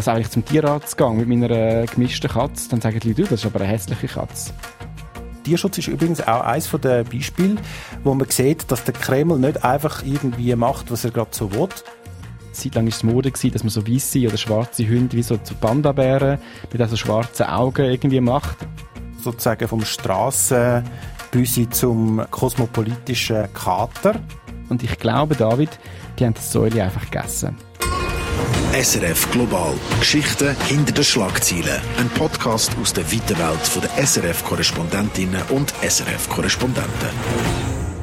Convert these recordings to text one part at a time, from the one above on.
Also eigentlich zum Tierarzt gegangen mit meiner äh, gemischten Katze, dann sagen die Leute, das ist aber eine hässliche Katze. Tierschutz ist übrigens auch eines der Beispiele, wo man sieht, dass der Kreml nicht einfach irgendwie macht, was er gerade so will. Zeitlang war es Mode, gewesen, dass man so weiße oder schwarze Hunde wie so zu Panda-Bären mit so schwarzen Augen irgendwie macht. Sozusagen vom Strassenbüsi zum kosmopolitischen Kater. Und ich glaube, David, die haben das Säule einfach gegessen. SRF Global. Geschichten hinter den Schlagzeilen. Ein Podcast aus der weiten Welt der SRF-Korrespondentinnen und SRF-Korrespondenten.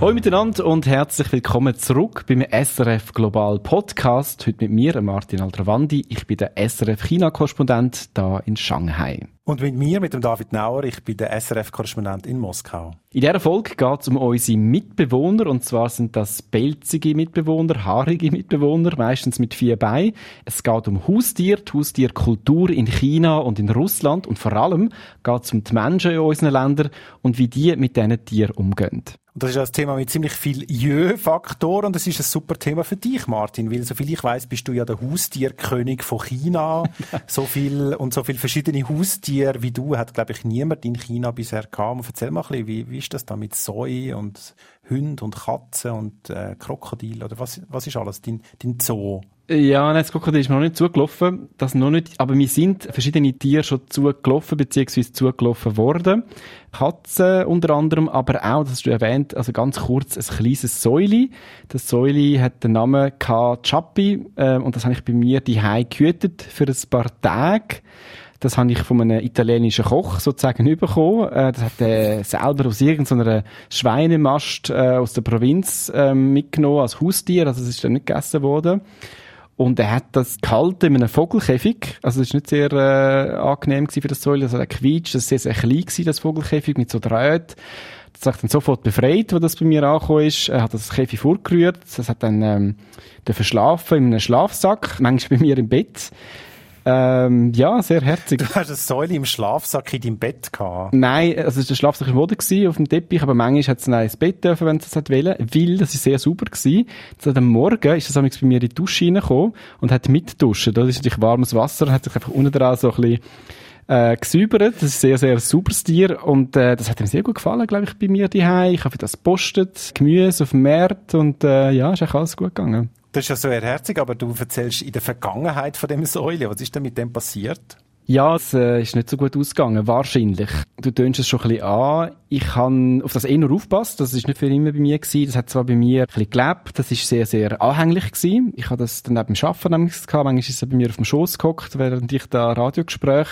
Hallo miteinander und herzlich willkommen zurück beim SRF Global Podcast. Heute mit mir, Martin Aldravandi. Ich bin der SRF China-Korrespondent da in Shanghai. Und mit mir, mit dem David Nauer, ich bin der SRF-Korrespondent in Moskau. In dieser Folge geht es um unsere Mitbewohner, und zwar sind das pelzige Mitbewohner, haarige Mitbewohner, meistens mit vier Beinen. Es geht um Haustier, die Haustierkultur in China und in Russland und vor allem geht es um die Menschen in unseren Ländern und wie die mit diesen Tieren umgehen. Das ist ein Thema mit ziemlich viel Jö-Faktor und das ist ein super Thema für dich, Martin, weil soviel ich weiß, bist du ja der Haustierkönig von China. so viel und so viele verschiedene Haustiere wie du hat, glaube ich, niemand in China bisher gehabt. Erzähl mal ein bisschen, wie, wie ist das da mit Soi und Hund und Katzen und äh, Krokodil oder was, was ist alles dein, dein Zoo? Ja, nein, das Krokodil ist mir noch nicht zugelaufen. Das noch nicht, aber mir sind verschiedene Tiere schon zugelaufen, beziehungsweise zugelaufen worden. Katzen unter anderem, aber auch, das hast du erwähnt, also ganz kurz, ein kleines Säuli. Das Säuli hat den Namen K. Chappi, äh, und das habe ich bei mir die gehütet für ein paar Tage. Das habe ich von einem italienischen Koch sozusagen bekommen. Äh, das hat er selber aus irgendeiner Schweinemast äh, aus der Provinz äh, mitgenommen als Haustier. Also es ist dann nicht gegessen worden. Und er hat das gehalten in einem Vogelkäfig. Also es ist nicht sehr äh, angenehm für das Säule. Also er quietscht, das war sehr, sehr klein gewesen, das Vogelkäfig mit so Drähten. Das hat dann sofort befreit, wo das bei mir angekommen ist. Er hat das Käfig vorgerührt. Das hat dann ähm, verschlafen in einem Schlafsack, manchmal bei mir im Bett. Ähm, ja, sehr herzig. Du hast eine Säule im Schlafsack in deinem Bett gehabt? Nein, also der Schlafsack war auf dem Teppich, aber manchmal hat es ein Bett dürfen, wenn es das wollte, weil das ist sehr sauber gewesen. Am Morgen ist das bei mir in die Dusche reingekommen und hat mitduschen. Da ist natürlich warmes Wasser, hat sich einfach unten dran so ein bisschen äh, gesäubert. Das ist sehr, sehr sauberes Tier und äh, das hat ihm sehr gut gefallen, glaube ich, bei mir daheim. Ich habe das postet, Gemüse auf dem Markt und äh, ja, ist eigentlich alles gut gegangen. Das ist ja so herzig, aber du erzählst in der Vergangenheit von dem Säule. Was ist denn mit dem passiert? Ja, es äh, ist nicht so gut ausgegangen, wahrscheinlich. Du tönst es schon ein bisschen an. Ich habe auf das eh nur aufgepasst. Das ist nicht für immer bei mir gewesen. Das hat zwar bei mir ein bisschen gelebt. Das ist sehr, sehr anhänglich gewesen. Ich habe das dann neben dem Arbeiten nämlich gehabt. Manchmal ist es bei mir auf dem Schoß gehockt, während ich da Radiogespräch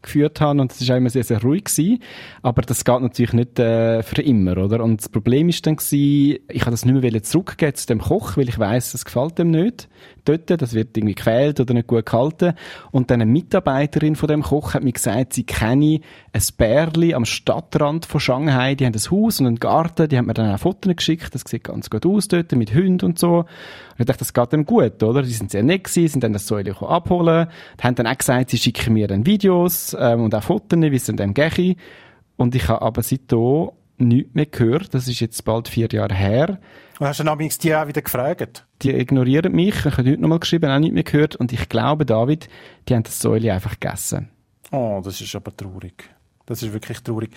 geführt habe. Und das ist auch immer sehr, sehr ruhig gewesen. Aber das geht natürlich nicht äh, für immer, oder? Und das Problem ist dann gewesen, ich habe das nicht mehr zurückgeben zu dem Koch, weil ich weiß, das gefällt dem nicht. Dort, das wird irgendwie gefehlt oder nicht gut gehalten. Und dann eine Mitarbeiterin von dem Koch hat mir gesagt, sie kenne ein Bärli am Stadtrand von Shanghai die haben ein Haus und einen Garten, die haben mir dann auch Fotos geschickt, das sieht ganz gut aus dort, mit Hunden und so. Und ich dachte, das geht dem gut, oder? Die sind sehr nett gewesen, sind dann das Säule abholen, die haben dann auch gesagt, sie schicken mir dann Videos ähm, und auch Fotos, wie es in dem gehe. Und ich habe aber seitdem nichts mehr gehört, das ist jetzt bald vier Jahre her. Und hast du dann die auch wieder gefragt? Die ignorieren mich, ich habe heute nochmal geschrieben, auch nicht mehr gehört und ich glaube, David, die haben das Säule einfach gegessen. Oh, das ist aber traurig. Das ist wirklich traurig.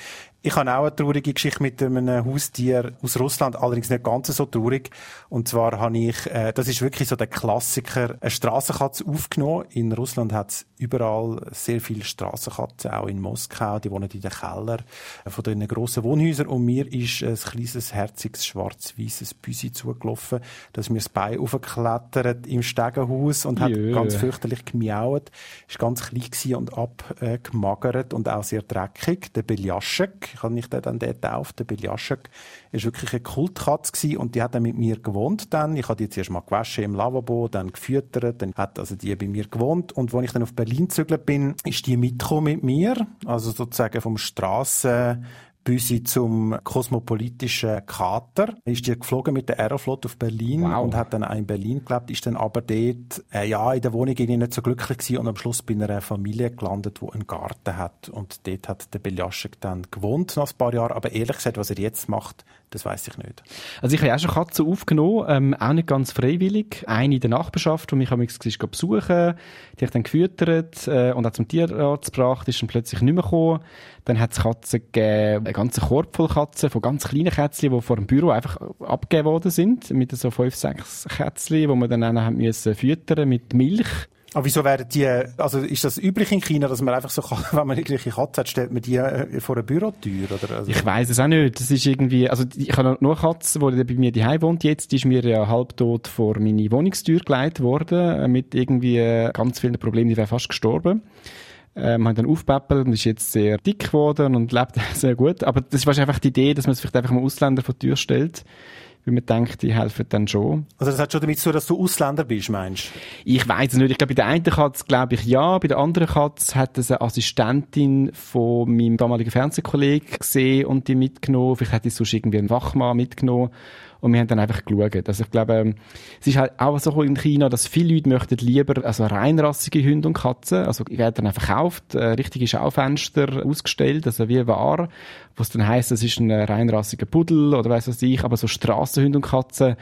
Ich habe auch eine traurige Geschichte mit einem Haustier aus Russland, allerdings nicht ganz so traurig. Und zwar habe ich, äh, das ist wirklich so der Klassiker, eine Strassenkatze aufgenommen. In Russland hat es überall sehr viele Strassenkatzen, auch in Moskau. Die wohnen in den Keller von den grossen Wohnhäusern. Und mir ist ein kleines, herziges, schwarz-weißes Büsi zugelaufen. Da ist mir das Bein aufgeklettert im Stegenhaus und hat Jö. ganz fürchterlich gemiaut. Ist ganz klein und abgemagert und auch sehr dreckig. Der Beljaschek ich habe mich dann dort getauft, der Biljaschek, ist wirklich eine Kultkatze und die hat dann mit mir gewohnt dann. Ich habe die zuerst mal gewaschen im Lavabo, dann gefüttert, dann hat also die bei mir gewohnt und als ich dann auf Berlin gezügelt bin, ist die mitgekommen mit mir, also sozusagen vom Strassen Büsi zum kosmopolitischen Kater. Ist die geflogen mit der Aeroflot auf Berlin wow. und hat dann auch in Berlin gelebt, ist dann aber dort, äh, ja, in der Wohnung nicht so glücklich gewesen und am Schluss bei einer Familie gelandet, die einen Garten hat und dort hat der Beljaschek dann gewohnt nach ein paar Jahren, aber ehrlich gesagt, was er jetzt macht, das weiß ich nicht. Also ich habe auch schon Katzen aufgenommen, ähm, auch nicht ganz freiwillig. Eine in der Nachbarschaft, die mich am besuchen die ich dann gefüttert äh, und auch zum Tierarzt gebracht, ist dann plötzlich nicht mehr gekommen. Dann hat es Katzen gegeben, einen ganzen Korb voll Katzen, von ganz kleinen Kätzchen, die vor dem Büro einfach abgegeben worden sind, mit so fünf, sechs Kätzchen, die man dann auch müssen füttern mit Milch. Aber wieso werden die, also ist das üblich in China, dass man einfach so, wenn man irgendwelche Katze hat, stellt man die äh, vor eine Bürotür, oder? Also ich weiß es auch nicht. Das ist irgendwie, also ich habe nur eine Katze, die bei mir daheim wohnt jetzt, die ist mir ja halbtot vor meine Wohnungstür geleitet worden, äh, mit irgendwie äh, ganz vielen Problemen, die wäre fast gestorben. Ähm, haben dann aufgepäppelt und ist jetzt sehr dick geworden und lebt sehr gut. Aber das ist wahrscheinlich einfach die Idee, dass man es vielleicht einfach mal Ausländer vor die Tür stellt weil man denkt, die helfen dann schon. Also das hat schon damit zu tun, dass du Ausländer bist, meinst du? Ich weiß es nicht. Ich glaube, bei der einen Katze glaube ich ja, bei der anderen Katze hat es eine Assistentin von meinem damaligen Fernsehkollegen gesehen und die mitgenommen. Vielleicht hat die sonst irgendwie einen Wachmann mitgenommen. Und wir haben dann einfach geschaut. Also ich glaube, ähm, es ist halt auch so in China, dass viele Leute möchten lieber also reinrassige Hunde und Katzen. Also werden dann verkauft, äh, richtige Schaufenster ausgestellt, also wie war, was dann heisst, es ist ein reinrassiger Pudel oder weiss was ich, aber so Strassenhunde und Katzen,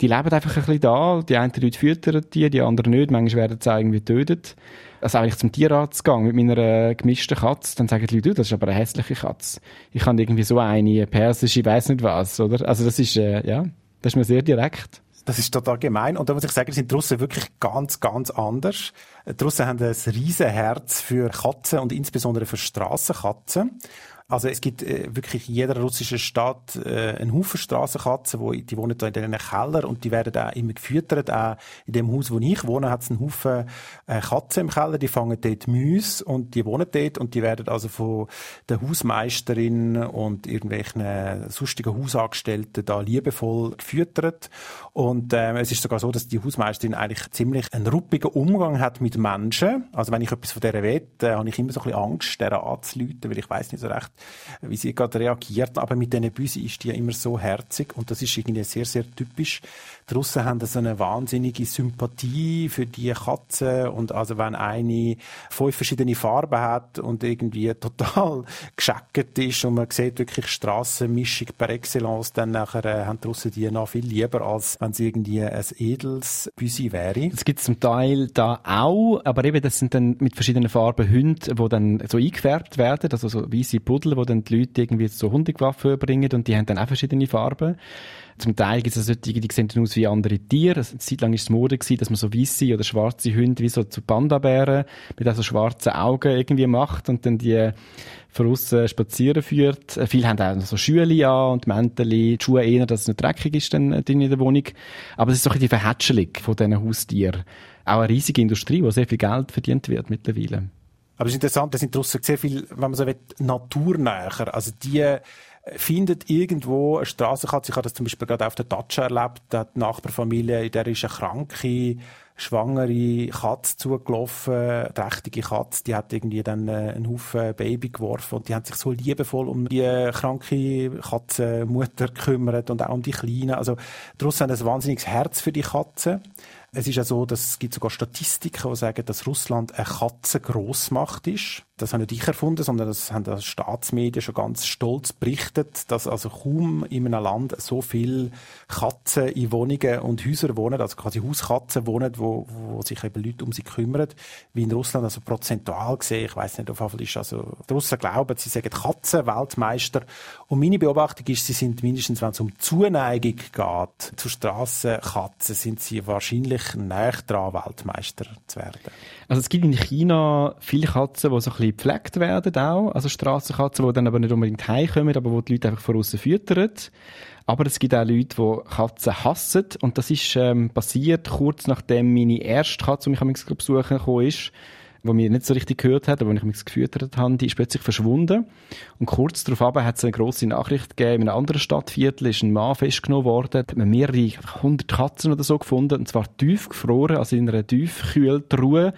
die leben einfach ein bisschen da. Die einen Leute füttern die, die anderen nicht. Manchmal werden sie irgendwie getötet also eigentlich zum Tierarzt gegangen mit meiner äh, gemischten Katze, dann sagen die Leute, das ist aber eine hässliche Katze. Ich habe irgendwie so eine persische, ich weiß nicht was, oder? Also das ist, äh, ja, das ist mir sehr direkt. Das ist total gemein. Und da muss ich sagen, sind die Russen wirklich ganz, ganz anders. Die Russen haben ein riesen Herz für Katzen und insbesondere für Strassenkatzen. Also es gibt äh, wirklich in jeder russischen Stadt äh, einen Haufen Strassenkatzen, wo, die wohnen da in den Keller und die werden auch immer gefüttert. Auch in dem Haus, wo ich wohne, hat es einen Haufen äh, Katzen im Keller, die fangen dort Müsse und die wohnen dort und die werden also von der Hausmeisterin und irgendwelchen äh, sonstigen Hausangestellten da liebevoll gefüttert. Und äh, es ist sogar so, dass die Hausmeisterin eigentlich ziemlich einen ruppigen Umgang hat mit Menschen. Also wenn ich etwas von der will, äh, habe ich immer so ein bisschen Angst, der anzuleuten, weil ich weiß nicht so recht, wie sie gerade reagiert. Aber mit diesen Büsi ist die ja immer so herzig und das ist irgendwie sehr, sehr typisch. Die Russen haben so eine wahnsinnige Sympathie für die Katzen und also wenn eine fünf verschiedene Farben hat und irgendwie total gescheckt ist und man sieht wirklich Strassenmischung per Excellence, dann nachher äh, haben die Russen die noch viel lieber, als wenn sie irgendwie ein edles Büsi wäre. Das gibt es zum Teil da auch, aber eben das sind dann mit verschiedenen Farben Hunde, die dann so eingefärbt werden, also so weiße Pudel, wo dann die Leute irgendwie so Hundewaffen bringen und die haben dann auch verschiedene Farben. Zum Teil gibt es solche, die sehen dann aus wie andere Tiere. Eine Zeit lang war es Mode, gewesen, dass man so weiße oder schwarze Hunde wie so zu Panda-Bären mit so schwarzen Augen irgendwie macht und dann die von aussen spazieren führt. Äh, viele haben auch so Schüle an und Mäntel, die Schuhe eher, dass es nicht dreckig ist dann in der Wohnung. Aber es ist so ein die Verhätschelung von diesen Haustieren. Auch eine riesige Industrie, wo sehr viel Geld verdient wird mittlerweile. Aber es ist interessant, da sind draussen sehr viel, wenn man so will, naturnäher. Also die findet irgendwo eine Strassenkatze. Ich habe das zum Beispiel gerade auf der Datscha erlebt. Da hat die Nachbarfamilie, in der ist eine kranke, schwangere Katze zugelaufen, eine trächtige Katze, die hat irgendwie dann äh, einen Haufen Baby geworfen und die haben sich so liebevoll um die kranke Katzenmutter gekümmert und auch um die Kleinen. Also, daraus haben ein wahnsinniges Herz für die Katze. Es ist ja so, dass es gibt sogar Statistiken, die sagen, dass Russland eine Katzengroßmacht ist das habe nicht ich erfunden, sondern das haben die Staatsmedien schon ganz stolz berichtet, dass also kaum in einem Land so viele Katzen in Wohnungen und Häusern wohnen, also quasi Hauskatzen wohnen, wo, wo sich eben Leute um sie kümmern, wie in Russland, also prozentual gesehen, ich weiß nicht, auf jeden ist also, die Russen glauben, sie sagen Katzen Weltmeister und meine Beobachtung ist, sie sind mindestens, wenn es um Zuneigung geht, zu Strassenkatzen, sind sie wahrscheinlich näher dran, Weltmeister zu werden. Also es gibt in China viele Katzen, die so ein bisschen gepflegt werden auch, also Strassenkatzen, die dann aber nicht unbedingt heimkommen, aber wo die Leute einfach von außen füttern. Aber es gibt auch Leute, die Katzen hassen und das ist ähm, passiert kurz nachdem meine erste Katze, die mich am besuchen gekommen ist, wo mir nicht so richtig gehört hat, aber wenn ich mich gefüttert habe, die ist plötzlich verschwunden. Und kurz darauf hat es eine grosse Nachricht gegeben, in einem anderen Stadtviertel ist ein Mann festgenommen worden, hat man mehrere hundert Katzen oder so gefunden, und zwar tief gefroren, also in einer tiefkühltruhe.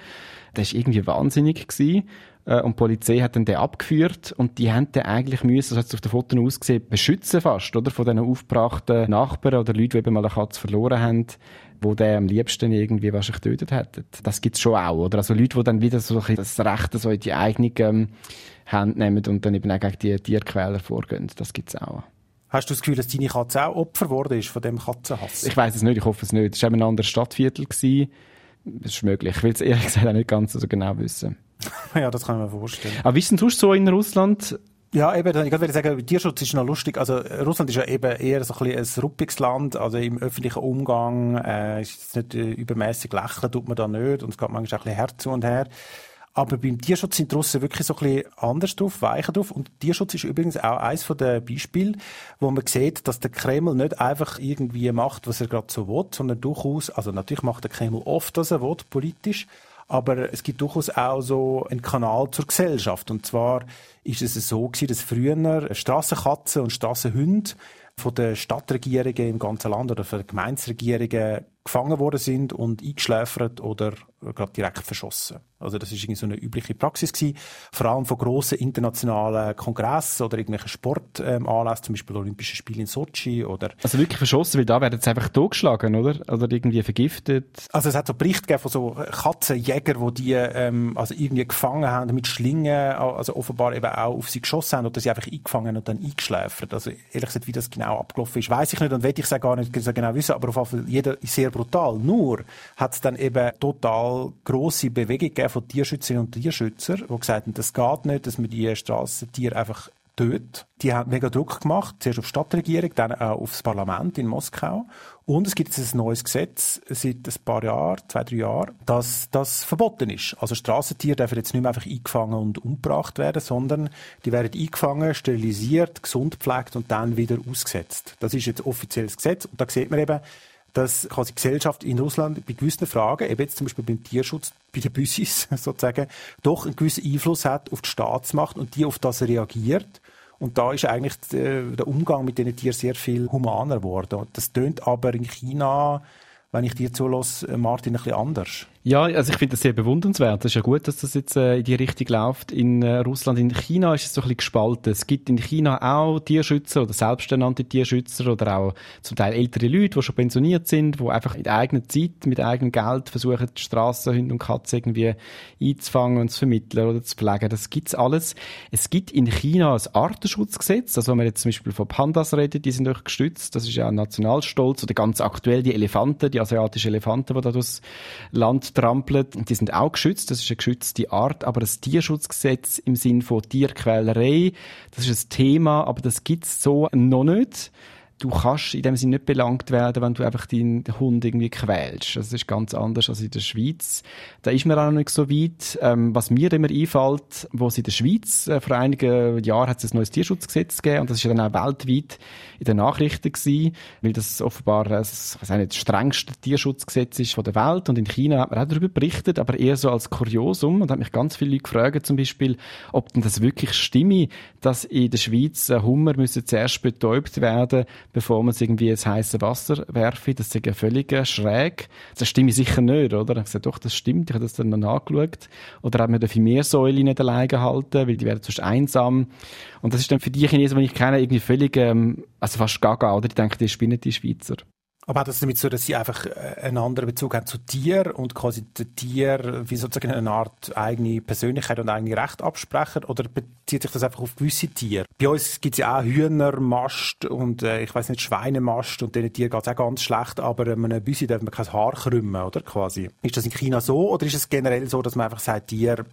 Das war irgendwie wahnsinnig gewesen. Äh, und die Polizei hat dann den abgeführt und die haben den eigentlich müssen, so hat es auf den Fotos ausgesehen, beschützen fast, oder? Von diesen aufgebrachten Nachbarn oder Leuten, die eben mal eine Katze verloren haben wo der am liebsten irgendwie wahrscheinlich getötet hätte. Das gibt's schon auch, oder? Also Leute, die dann wieder so ein das Recht so in die eigene ähm, Hand nehmen und dann eben auch gegen die Tierquäler vorgehen. Das gibt's auch. Hast du das Gefühl, dass deine Katze auch Opfer geworden ist von dem Katzenhass? Ich weiß es nicht, ich hoffe es nicht. Es war eben ein anderes Stadtviertel. Gewesen. Das ist möglich. Ich will es ehrlich gesagt auch nicht ganz so genau wissen. ja, das kann ich mir vorstellen. Aber wie ist denn sonst so in Russland? Ja, eben, ich würde sagen, Tierschutz ist noch lustig. Also, Russland ist ja eben eher so ein, bisschen ein ruppiges Land. Also, im öffentlichen Umgang, äh, ist jetzt nicht äh, übermäßig lächeln, tut man da nicht. Und es geht manchmal auch ein bisschen Herz und her. Aber beim Tierschutz sind die Russen wirklich so ein bisschen anders drauf, weicher drauf. Und Tierschutz ist übrigens auch eines von den Beispielen, wo man sieht, dass der Kreml nicht einfach irgendwie macht, was er gerade so will, sondern durchaus, also natürlich macht der Kreml oft, was er will, politisch. Aber es gibt durchaus auch so einen Kanal zur Gesellschaft. Und zwar ist es so gewesen, dass früher Strassenkatzen und Strassenhunde von den Stadtregierungen im ganzen Land oder von den Gemeinsregierungen gefangen worden sind und eingeschläfert oder gerade direkt verschossen. Also das ist irgendwie so eine übliche Praxis gewesen, vor allem von grossen internationalen Kongressen oder irgendwelchen Sportanlässen, zum Beispiel Olympische Spiele in Sochi oder... Also wirklich verschossen, weil da werden sie einfach totgeschlagen, oder? Oder irgendwie vergiftet? Also es hat so Berichte gegeben von so Katzenjägern, die die ähm, also irgendwie gefangen haben mit Schlingen, also offenbar eben auch auf sie geschossen haben oder sie einfach eingefangen und dann eingeschläfert. Also ehrlich gesagt, wie das genau abgelaufen ist, weiß ich nicht und will ich es auch gar nicht so genau wissen, aber auf jeden Fall jeder sehr brutal. Nur hat es dann eben total grosse Bewegung gegeben von Tierschützerinnen und Tierschützern, die gesagt haben, das geht nicht, dass man die Strassentiere einfach tötet. Die haben mega Druck gemacht, zuerst auf die Stadtregierung, dann auch aufs Parlament in Moskau. Und es gibt jetzt ein neues Gesetz seit ein paar Jahren, zwei, drei Jahren, dass das verboten ist. Also Strassentiere dürfen jetzt nicht mehr einfach eingefangen und umgebracht werden, sondern die werden eingefangen, sterilisiert, gesund gepflegt und dann wieder ausgesetzt. Das ist jetzt offizielles Gesetz. Und da sieht man eben, dass quasi Gesellschaft in Russland bei gewissen Fragen, eben jetzt zum Beispiel beim Tierschutz, bei den Büssis sozusagen, doch einen gewissen Einfluss hat auf die Staatsmacht und die auf das reagiert. Und da ist eigentlich der Umgang mit diesen Tieren sehr viel humaner geworden. Das tönt aber in China, wenn ich dir zulasse, Martin, ein bisschen anders. Ja, also ich finde das sehr bewundernswert. Es ist ja gut, dass das jetzt äh, in die Richtung läuft. In äh, Russland, in China ist es so ein bisschen gespalten. Es gibt in China auch Tierschützer oder selbsternannte Tierschützer oder auch zum Teil ältere Leute, die schon pensioniert sind, die einfach in der eigenen Zeit, mit eigenem Geld versuchen, die Strassenhunde und Katzen irgendwie einzufangen und zu vermitteln oder zu pflegen. Das gibt's alles. Es gibt in China ein Artenschutzgesetz. Also wenn man jetzt zum Beispiel von Pandas redet, die sind euch gestützt. Das ist ja ein Nationalstolz. Oder ganz aktuell die Elefanten, die asiatischen Elefanten, die da durchs Land trampelt. Die sind auch geschützt, das ist eine geschützte Art, aber das Tierschutzgesetz im Sinn von Tierquälerei, das ist ein Thema, aber das gibt's so noch nicht du kannst in dem Sinne nicht belangt werden, wenn du einfach deinen Hund irgendwie quälst. Das ist ganz anders als in der Schweiz. Da ist man auch noch nicht so weit. Ähm, was mir immer einfällt, wo es in der Schweiz äh, vor einigen Jahren hat es ein neues Tierschutzgesetz gegeben und das ist dann auch weltweit in den Nachrichten gewesen, weil das offenbar äh, das, ich nicht, das strengste Tierschutzgesetz ist von der Welt und in China hat man auch darüber berichtet, aber eher so als Kuriosum und hat mich ganz viele Leute gefragt, zum Beispiel, ob denn das wirklich stimme, dass in der Schweiz Hummer müssen zuerst betäubt werden, bevor man es irgendwie ins heiße Wasser werfe. Das ist ja völlig schräg. Das stimmt sicher nicht, oder? Ich habe gesagt, doch, das stimmt. Ich habe das dann noch nachgeschaut. Oder hat man dafür mehr Säule nicht alleine halten, weil die werden sonst einsam. Und das ist dann für die Chinesen, die ich kenne, irgendwie völlig, ähm, also fast gaga, oder? Die denken, die spinnen die Schweizer. Aber hat das damit so, dass sie einfach äh, einen anderen Bezug haben zu Tier und quasi der Tier wie sozusagen eine Art eigene Persönlichkeit und eigene Recht absprechen? Oder bezieht sich das einfach auf gewisse Tiere? Bei uns gibt es ja auch Hühnermast und äh, ich weiß nicht, Schweinemast und diesen Tieren geht es auch ganz schlecht, aber einem Büsi darf man kein Haar krümmen, oder quasi? Ist das in China so oder ist es generell so, dass man einfach sagt, Tier,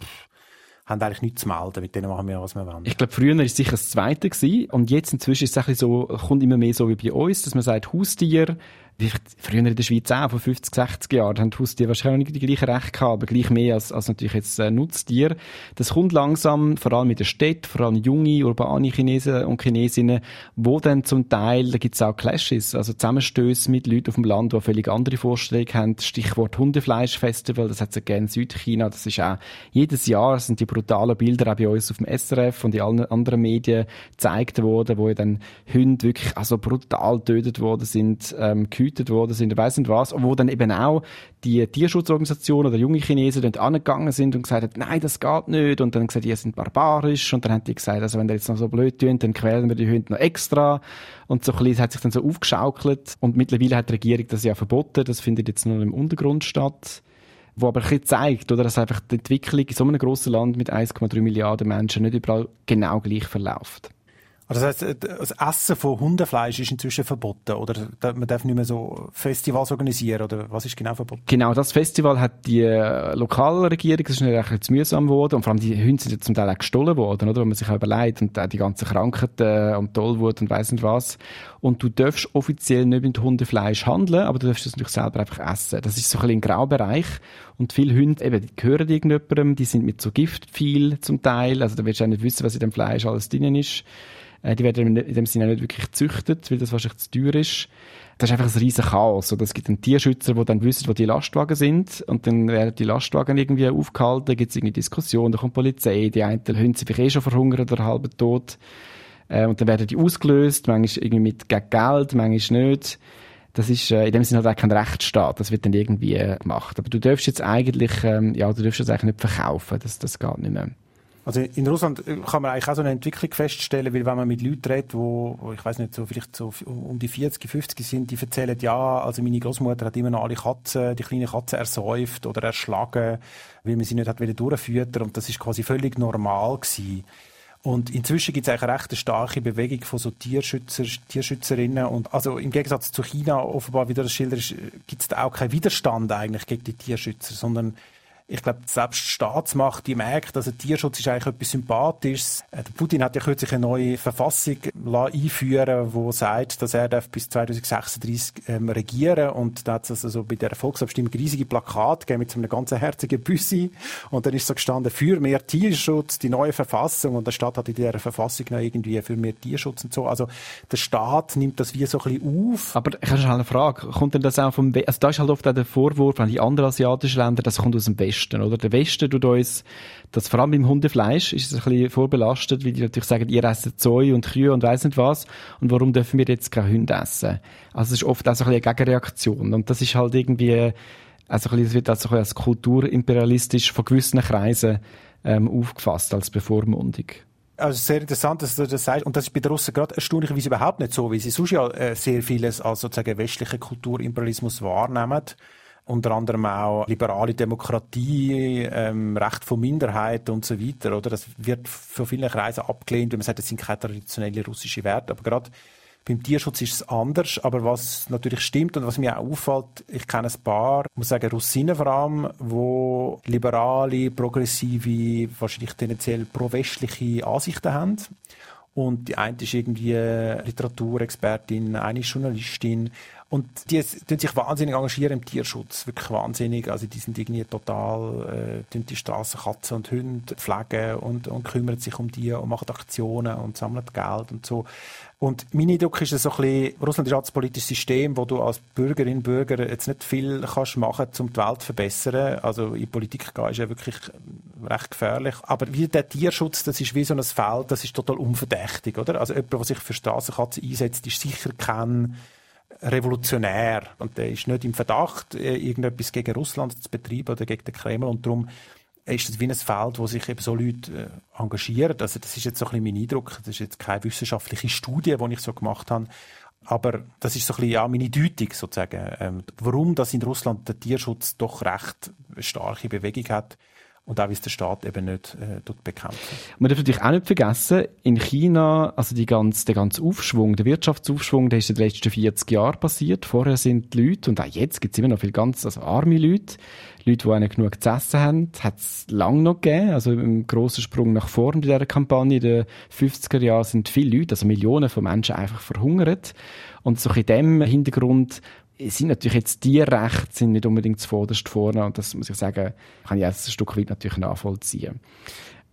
haben eigentlich nichts zu melden. Mit denen machen wir, was wir wollen. Ich glaube, früher war es sicher das Zweite gewesen. Und jetzt inzwischen ist es so, kommt immer mehr so wie bei uns, dass man sagt, Haustier, wie früher in der Schweiz auch, vor 50, 60 Jahren, haben die Haustiere wahrscheinlich nicht die gleichen Rechte gehabt, aber gleich mehr als, als natürlich jetzt äh, Nutztiere. Das kommt langsam, vor allem in der Stadt, vor allem junge, urbane Chinesen und Chinesinnen, wo dann zum Teil, da gibt es auch Clashes, also Zusammenstöße mit Leuten auf dem Land, die völlig andere Vorstellungen haben. Stichwort Hundefleischfestival, das hat es ja gerne in Südchina, das ist auch jedes Jahr, sind die brutalen Bilder auch bei uns auf dem SRF und in allen anderen Medien gezeigt worden, wo ja dann Hunde wirklich also brutal getötet worden sind, ähm, getötet worden sind, weiss nicht was, wo dann eben auch die Tierschutzorganisationen oder junge Chinesen dann angegangen sind und gesagt haben, nein, das geht nicht. Und dann gesagt, die sind barbarisch. Und dann haben die gesagt, also wenn die jetzt noch so blöd tun, dann quälen wir die Hunde noch extra. Und so ein bisschen, hat sich dann so aufgeschaukelt. Und mittlerweile hat die Regierung das ja verboten, das findet jetzt nur im Untergrund statt. Wo aber ein bisschen zeigt, oder, dass einfach die Entwicklung in so einem grossen Land mit 1,3 Milliarden Menschen nicht überall genau gleich verläuft. Also das heißt, das Essen von Hundefleisch ist inzwischen verboten oder man darf nicht mehr so Festivals organisieren oder was ist genau verboten? Genau, das Festival hat die äh, Lokalregierung, das ist nicht ein mühsam geworden und vor allem die Hunde sind ja zum Teil auch gestohlen worden, oder, wenn man sich auch überlegt und auch die ganzen Krankheiten und Tollwut und weiss nicht was. Und du darfst offiziell nicht mit Hundefleisch handeln, aber du darfst es natürlich selber einfach essen. Das ist so ein bisschen ein Graubereich und viele Hunde, eben, die gehören irgendjemandem, die sind mit so Gift viel zum Teil, also da willst du auch nicht wissen, was in dem Fleisch alles drin ist. Äh, die werden in dem Sinne nicht wirklich gezüchtet, weil das wahrscheinlich zu teuer ist. Das ist einfach ein riesen Chaos. Oder es gibt einen Tierschützer, der dann wissen, wo die Lastwagen sind. Und dann werden die Lastwagen irgendwie aufgehalten, da gibt es irgendwie Diskussionen, da kommt die Polizei, die einen Hunde sind eh schon verhungert oder halb tot. Äh, und dann werden die ausgelöst, manchmal irgendwie mit Geld, manchmal nicht. Das ist äh, in dem Sinne halt auch kein Rechtsstaat. Das wird dann irgendwie äh, gemacht. Aber du darfst jetzt eigentlich, ähm, ja, du darfst es eigentlich nicht verkaufen. Das, das geht nicht mehr. Also in Russland äh, kann man eigentlich auch so eine Entwicklung feststellen, weil wenn man mit Leuten redet, wo, ich weiß nicht, so vielleicht so um die 40, 50 sind, die erzählen, ja, also meine Großmutter hat immer noch alle Katzen, die kleinen Katzen ersäuft oder erschlagen, weil man sie nicht hat durchfüttern und das ist quasi völlig normal gewesen. Und inzwischen gibt es eigentlich eine recht starke Bewegung von so Tierschützer, Tierschützerinnen. Und also im Gegensatz zu China, offenbar, wie das Schilder ist, gibt es da auch keinen Widerstand eigentlich gegen die Tierschützer, sondern ich glaube, selbst die Staatsmacht, die merkt, also Tierschutz ist eigentlich etwas Sympathisches. Äh, der Putin hat ja kürzlich eine neue Verfassung einführen wo sagt, dass er bis 2036 ähm, regieren und da hat es also bei der Volksabstimmung riesige Plakat gegeben mit so einem ganzen herzigen Büssi und dann ist so gestanden, für mehr Tierschutz, die neue Verfassung und der Staat hat in dieser Verfassung noch irgendwie für mehr Tierschutz und so. Also der Staat nimmt das wie so ein bisschen auf. Aber ich habe schon eine Frage, kommt denn das auch vom, We also da ist halt oft auch der Vorwurf an die anderen asiatischen Länder, das kommt aus dem Westen Westen, oder? Der Westen tut uns, das vor allem beim Hundefleisch ist es ein bisschen vorbelastet, weil die natürlich sagen, ihr esst Zeug und Kühe und weiss nicht was, und warum dürfen wir jetzt keine Hunde essen? Also es ist oft auch so ein bisschen eine Gegenreaktion, und das ist halt irgendwie, also es wird also als kulturimperialistisch von gewissen Kreisen ähm, aufgefasst, als Bevormundung. Also sehr interessant, dass du das sagst. Und das ist bei den Russen gerade erstaunlicherweise überhaupt nicht so, weil sie sonst ja äh, sehr vieles als sozusagen westlichen Kulturimperialismus wahrnehmen unter anderem auch liberale Demokratie, ähm, Recht von Minderheiten und so weiter. Oder das wird von vielen Kreisen abgelehnt, wenn man sagt, das sind keine traditionellen russischen Werte. Aber gerade beim Tierschutz ist es anders. Aber was natürlich stimmt und was mir auch auffällt, ich kenne ein paar, muss sagen Russinen vor allem, wo liberale, progressive, wahrscheinlich tendenziell pro-westliche Ansichten haben. Und die eine ist irgendwie Literaturexpertin, eine ist Journalistin. Und die tun sich wahnsinnig engagieren im Tierschutz. Wirklich wahnsinnig. Also die sind irgendwie total, äh, die Straßenkatzen und Hunde pflegen und, und kümmern sich um die und machen Aktionen und sammeln Geld und so. Und mein Eindruck ist so ein bisschen, Russland ist ein politisches System, wo du als Bürgerin, Bürger jetzt nicht viel kannst machen, um die Welt zu verbessern. Also in Politik gehen ist ja wirklich recht gefährlich. Aber wie der Tierschutz, das ist wie so ein Feld, das ist total unverdächtig, oder? Also jemand, der sich für Straßenkatzen einsetzt, ist sicher kein revolutionär und der ist nicht im Verdacht, äh, irgendetwas gegen Russland zu betreiben oder gegen den Kreml und darum ist das wie ein Feld, wo sich eben so Leute äh, engagieren. Also das ist jetzt so ein bisschen mein Eindruck. Das ist jetzt keine wissenschaftliche Studie, die ich so gemacht habe. Aber das ist so ein bisschen, ja, meine Deutung sozusagen. Ähm, warum das in Russland der Tierschutz doch recht starke Bewegung hat und auch wie es der Staat eben nicht äh, bekämpfen. Man darf natürlich auch nicht vergessen, in China, also die ganze, der ganze Aufschwung, der Wirtschaftsaufschwung, der ist in den letzten 40 Jahren passiert. Vorher sind die Leute, und auch jetzt gibt es immer noch viele ganz also arme Leute, Leute, die einen genug zu essen haben, hat es lange noch gegeben. Also im grossen Sprung nach vorn in dieser Kampagne in den 50er Jahren sind viele Leute, also Millionen von Menschen einfach verhungert. Und so in dem Hintergrund sind natürlich jetzt die Rechte sind nicht unbedingt zuvorderst vorne und das muss ich sagen, kann ich jetzt ein Stück weit natürlich nachvollziehen.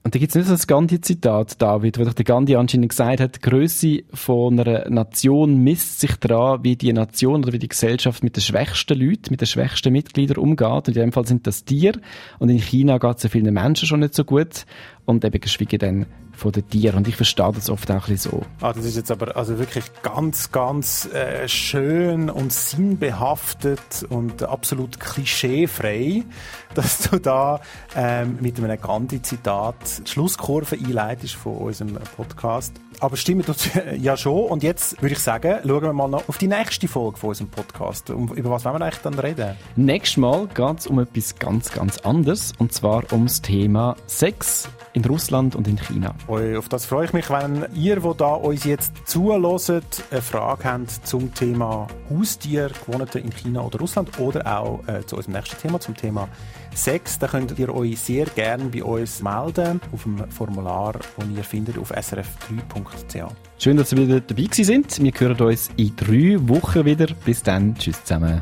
Und da gibt es nicht so ein Gandhi-Zitat, David, wo doch der Gandhi anscheinend gesagt hat, die Grösse von einer Nation misst sich daran, wie die Nation oder wie die Gesellschaft mit den schwächsten Leuten, mit den schwächsten Mitgliedern umgeht. Und in dem Fall sind das Tiere. Und in China geht es vielen Menschen schon nicht so gut. Und eben geschwiege dann von den Tieren. Und ich verstehe das oft auch ein bisschen so. Ah, das ist jetzt aber also wirklich ganz, ganz äh, schön und sinnbehaftet und absolut klischeefrei, dass du da ähm, mit einem Gandhi-Zitat die Schlusskurve einleitest von unserem Podcast. Aber stimmt ja schon. Und jetzt würde ich sagen, schauen wir mal noch auf die nächste Folge von unserem Podcast. Um, über was wollen wir eigentlich dann reden? Nächstes Mal geht es um etwas ganz, ganz anderes. Und zwar ums Thema Sex in Russland und in China. Auf das freue ich mich, wenn ihr, die da uns jetzt zuhört, eine Frage habt zum Thema Haustier, gewohnt in China oder Russland oder auch äh, zu unserem nächsten Thema, zum Thema Sex. Da könnt ihr euch sehr gerne bei uns melden auf dem Formular, das ihr findet auf srf3.ch. Schön, dass ihr wieder dabei sind. Wir hören uns in drei Wochen wieder. Bis dann. Tschüss zusammen.